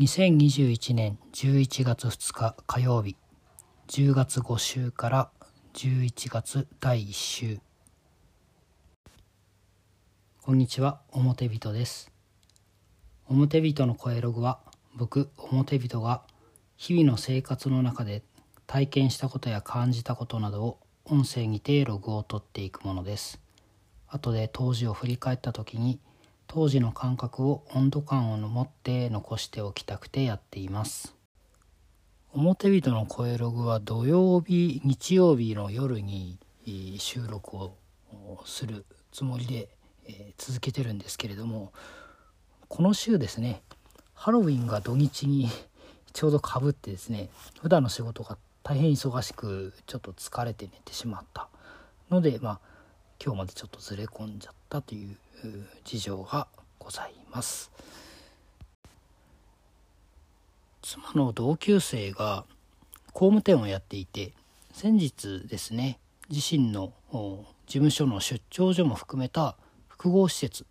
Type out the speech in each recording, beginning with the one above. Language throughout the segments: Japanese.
2021年11月2日火曜日10月5週から11月第1週こんにちは表人です。表人の声ログは僕表人が日々の生活の中で体験したことや感じたことなどを音声にてログを取っていくものです。後で当時を振り返った時に当時の感覚を温度感を持って残しておきたくてやっています。表人の声ログは土曜日日曜日の夜に収録をするつもりで続けてるんですけれどもこの週ですねハロウィンが土日に ちょうどかぶってですね普段の仕事が大変忙しくちょっと疲れて寝てしまったのでまあ今日までちょっとずれ込んじゃったという事情がございます。妻の同級生が工務店をやっていて先日ですね自身の事務所の出張所も含めた複合施設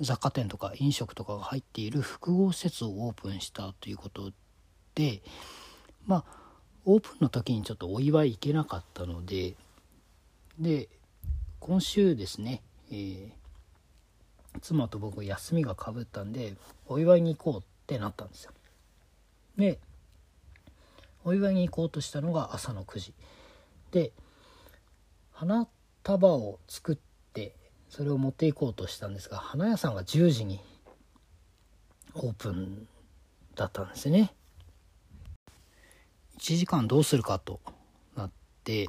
雑貨店とか飲食とかが入っている複合施設をオープンしたということでまあオープンの時にちょっとお祝い行けなかったのでで今週ですね、えー、妻と僕休みがかぶったんでお祝いに行こうってなったんですよ。でお祝いに行こうとしたのが朝の9時。で花束を作ってそれを持っていこうとしたんですが花屋さんが10時にオープンだったんですね。1時間どうするかとなって、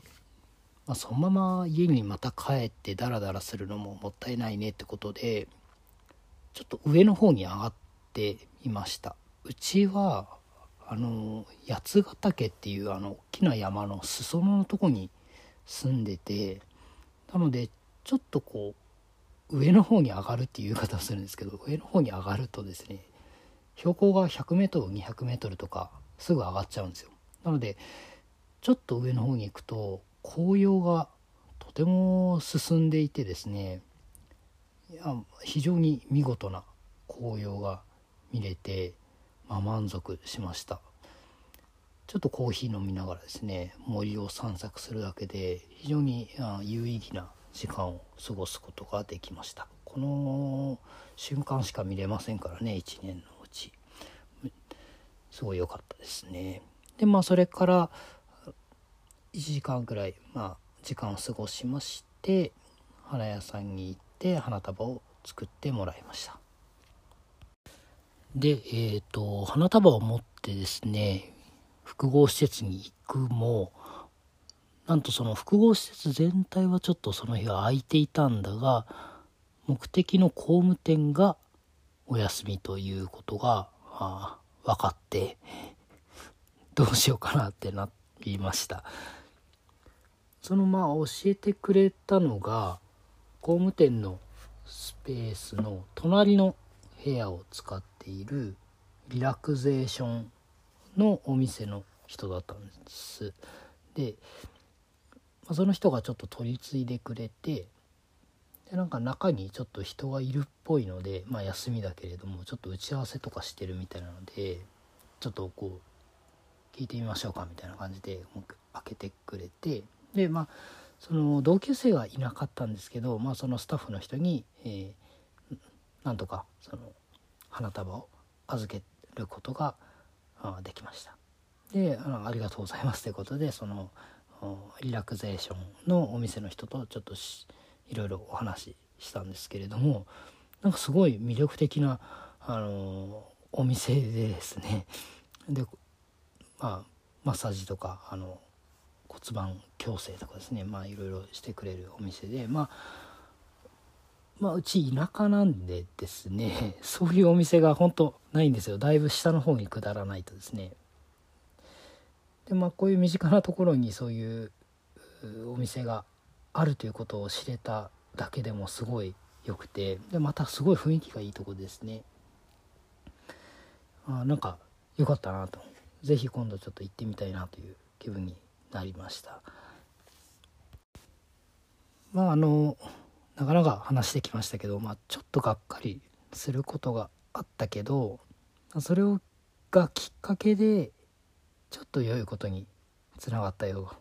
まあ、そのまま家にまた帰ってダラダラするのももったいないねってことでちょっと上の方に上がっていました。うちはあの八ヶ岳っていうあの大きな山の裾野のとこに住んでてなのでちょっとこう上の方に上がるっていう言い方をするんですけど上の方に上がるとですね標高が 100m200m とかすぐ上がっちゃうんですよ。なのでちょっと上の方に行くと紅葉がとても進んでいてですねいや非常に見事な紅葉が見れて、まあ、満足しました。ちょっとコーヒー飲みながらですね森を散策するだけで非常に有意義な時間を過ごすことができました。この瞬間しか見れませんからね1年のうち。すごい良かったですね。でまあそれから1時間くらいまあ時間を過ごしまして花屋さんに行って花束を作ってもらいました。でえっ、ー、と花束を持ってですね複合施設に行くもなんとその複合施設全体はちょっとその日は空いていたんだが目的の工務店がお休みということが、あ、分かってどうしようかなってなりました。そのまあ教えてくれたのが工務店のスペースの隣の部屋を使っているリラクゼーションのお店の人だったんです。で、ま、その人がちょっと取り継いでくれてでなんか中にちょっと人がいるっぽいのでまあ休みだけれどもちょっと打ち合わせとかしてるみたいなのでちょっとこう聞いてみましょうかみたいな感じで開けてくれてでまあその同級生はいなかったんですけど、まあ、そのスタッフの人に、えー、なんとかその花束を預けることができました。であのありがとうございますということでそのリラクゼーションのお店の人とちょっといろいろお話ししたんですけれどもなんかすごい魅力的な、あのお店でですねでまあマッサージとかあの骨盤矯正とかですねまあいろいろしてくれるお店でまあまあうち田舎なんでですね そういうお店が本当ないんですよ。だいぶ下の方に下らないとですね。でまあこういう身近なところにそういうお店があるということを知れただけでもすごい良くてでまたすごい雰囲気がいいとこですね。あなんか良かったなと。是非今度ちょっと行ってみたいなという気分になりましたまああのなかなか話してきましたけど、まあ、ちょっとがっかりすることがあったけどそれをがきっかけでちょっと良いことにつながったよ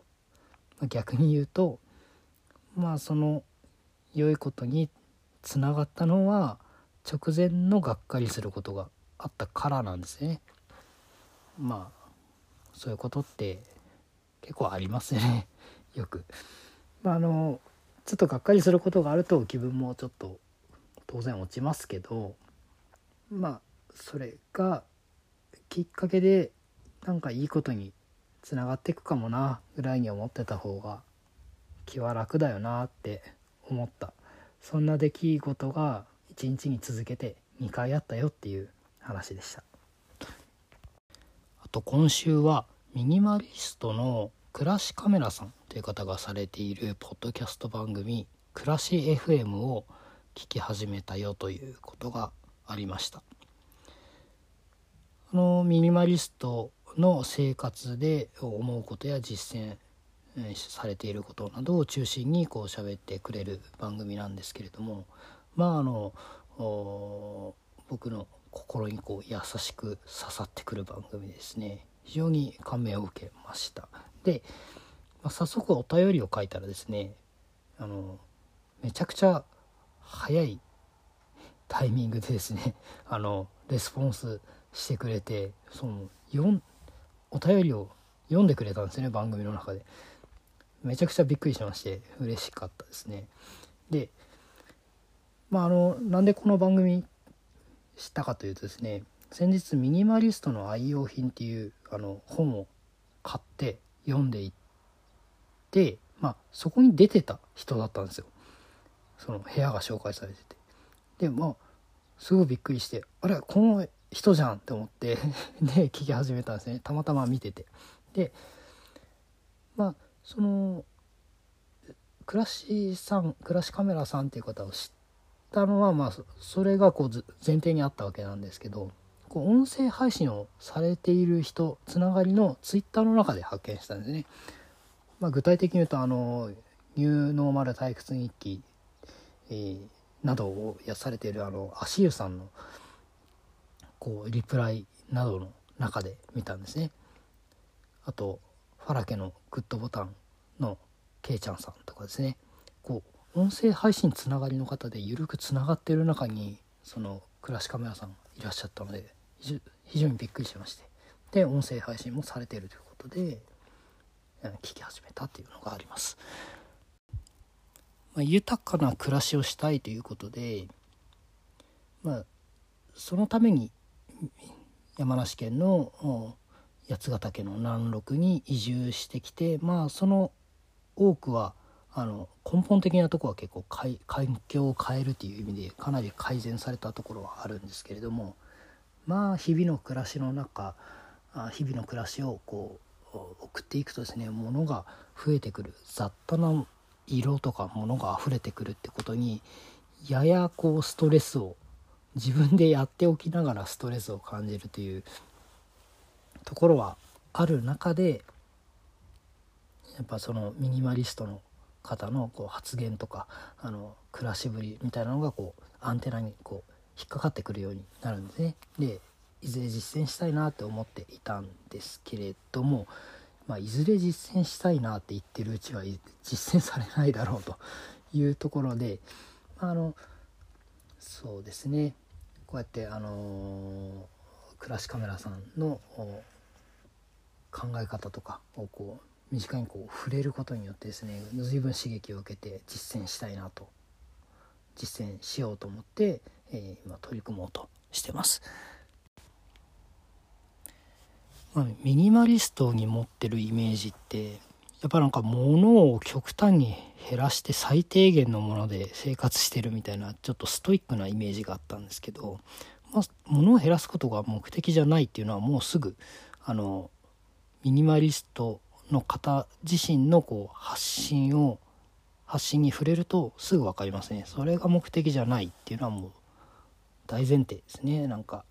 逆に言うとまあその良いことにつながったのは直前のがっかりすることがあったからなんですね。まあそういうことって結構ありますね。よく。まああのちょっとがっかりすることがあると気分もちょっと当然落ちますけどまあそれがきっかけでなんかいいことにつながっていくかもなぐらいに思ってた方が気は楽だよなって思った。そんな出来事が一日に続けて2回あったよっていう話でした。あと今週はミニマリストの暮らしカメラさんという方がされているポッドキャスト番組「暮らし FM」を聞き始めたよということがありました。あのミニマリストの生活で思うことや実践されていることなどを中心にこう喋ってくれる番組なんですけれどもまああの僕の心にこう優しく刺さってくる番組ですね。非常に感銘を受けました。で、まあ、早速お便りを書いたらですねあのめちゃくちゃ早いタイミングでですね あのレスポンスしてくれてそのお便りを読んでくれたんですね番組の中で。めちゃくちゃびっくりしまして嬉しかったですね。でまああのなんでこの番組したかというとですね先日「ミニマリストの愛用品」っていうあの本を買って読んでいってまあそこに出てた人だったんですよ。その部屋が紹介されてて。でまあすごいびっくりしてあれこの人じゃんって思って で聞き始めたんですね。たまたま見てて。でまあその暮らしさん暮らしカメラさんっていう方を知ったのはまあそれがこう前提にあったわけなんですけどこう音声配信をされている人つながりのツイッターの中で発見したんですね。まあ、具体的に言うとあのニューノーマル退屈日記、えー、などをやされているあの足湯さんのこうリプライなどの中で見たんですね。あとファラケのグッドボタンのけいちゃんさんとかですねこう音声配信つながりの方で緩くつながってる中にその暮らしカメラさんいらっしゃったので非常にびっくりしましてで音声配信もされているということで聞き始めたっていうのがあります。まあ、豊かな暮らしをしたいということでまあそのために山梨県の八ヶ岳の南麓に移住してきてまあその多くはあの根本的なとこは結構環境を変えるという意味でかなり改善されたところはあるんですけれどもまあ日々の暮らしの中日々の暮らしをこう送っていくとですね物が増えてくる。雑多な色とか物が溢れてくるってことにややこうストレスを自分でやっておきながらストレスを感じるというところはある中でやっぱそのミニマリストの方のこう発言とかあの暮らしぶりみたいなのがこうアンテナにこう引っかかってくるようになるんですね。でいずれ実践したいなって思っていたんですけれども、まあ、いずれ実践したいなって言ってるうちは実践されないだろうというところでまあのそうですねこうやってあの暮らしカメラさんの考え方とかをこう身近にこう触れることによってですね随分刺激を受けて実践したいなと実践しようと思って、えー、今取り組もうとしてます。まあ、ミニマリストに持ってるイメージってやっぱなんか物を極端に減らして最低限のもので生活してるみたいなちょっとストイックなイメージがあったんですけど、まあ、物を減らすことが目的じゃないっていうのはもうすぐあのミニマリストの方自身のこう発信を発信に触れるとすぐ分かりますねそれが目的じゃないっていうのはもう大前提ですねなんか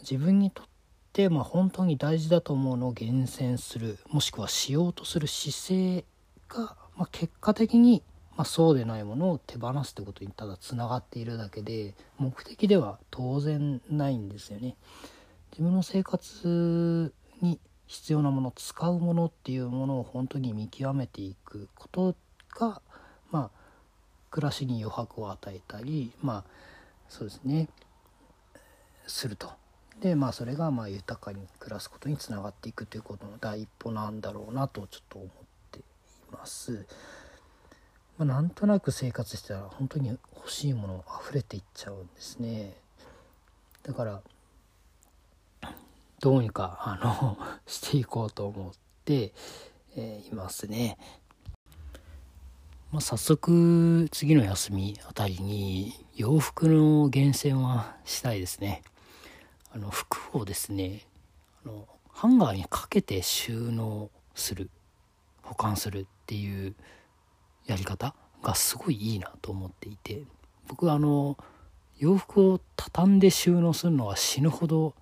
自分にとってまあ本当に大事だと思うのを厳選するもしくはしようとする姿勢が、まあ、結果的に、まあ、そうでないものを手放すってことにただつながっているだけで目的では当然ないんですよね。自分の生活に必要なもの使うものっていうものを本当に見極めていくことがまあ暮らしに余白を与えたりまあそうですねすると。でまあそれがまあ豊かに暮らすことにつながっていくということの第一歩なんだろうなとちょっと思っています。まあ、なんとなく生活してたら本当に欲しいもの溢れていっちゃうんですね。だからどうにかあの していこうと思って、え、いますね。まあ、早速次の休みあたりに洋服の厳選はしたいですね。あの服をですねあのハンガーにかけて収納する保管するっていうやり方がすごいいいなと思っていて僕あの洋服を畳んで収納するのは死ぬほど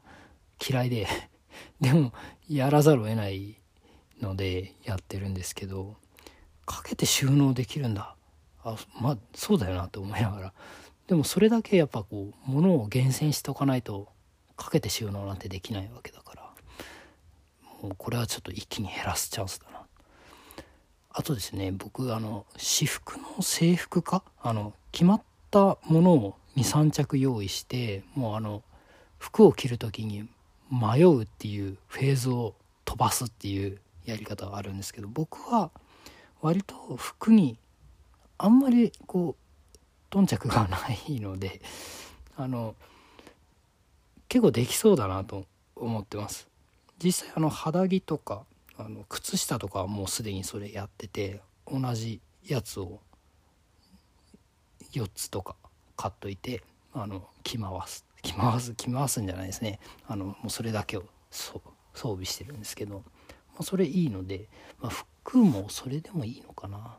嫌いで でもやらざるを得ないのでやってるんですけどかけて収納できるんだ。あまあそうだよなと思いながら。でもそれだけやっぱこう物を厳選しておかないとかけて収納なんてできないわけだから。もうこれはちょっと一気に減らすチャンスだな。あとですね僕あの私服の制服化あの決まったものを23着用意してもうあの服を着る時に迷うっていうフェーズを飛ばすっていうやり方があるんですけど僕は割と服にあんまりこう頓着がないので あの結構できそうだなと思ってます。実際あの肌着とかあの靴下とかはもうすでにそれやってて同じやつを4つとか買っといてあの着回す着回す着回すんじゃないですね。あのもうそれだけを装備してるんですけど、まあ、それいいので、まあ、服もそれでもいいのかな。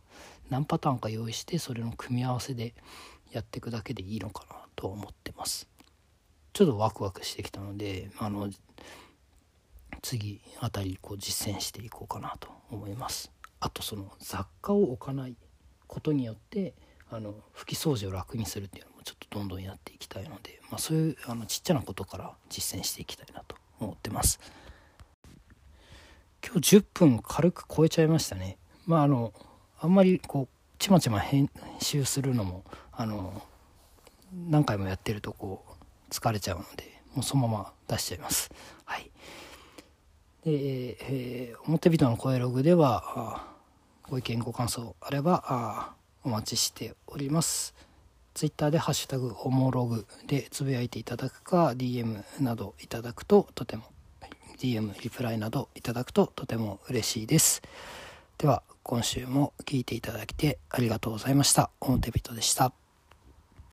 何パターンか用意してそれの組み合わせでやっていくだけでいいのかなと思ってます。ちょっとワクワクしてきたのであの次あたりこう実践していこうかなと思います。あとその雑貨を置かないことによってあの拭き掃除を楽にするっていうのもちょっとどんどんやっていきたいので、まあ、そういうあのちっちゃなことから実践していきたいなと思ってます。今日10分軽く超えちゃいましたね。まああのあんまりこうちまちま編集するのもあの何回もやってるとこう疲れちゃうのでもうそのまま出しちゃいます。はい。で、えー、表人の声ログではご意見ご感想あればあお待ちしております。ツイッターでハッシュタグおもログでつぶやいていただくか DM などいただくととても DM リプライなどいただくととても嬉しいです。では今週も聴いていただきてありがとうございました。表人でした。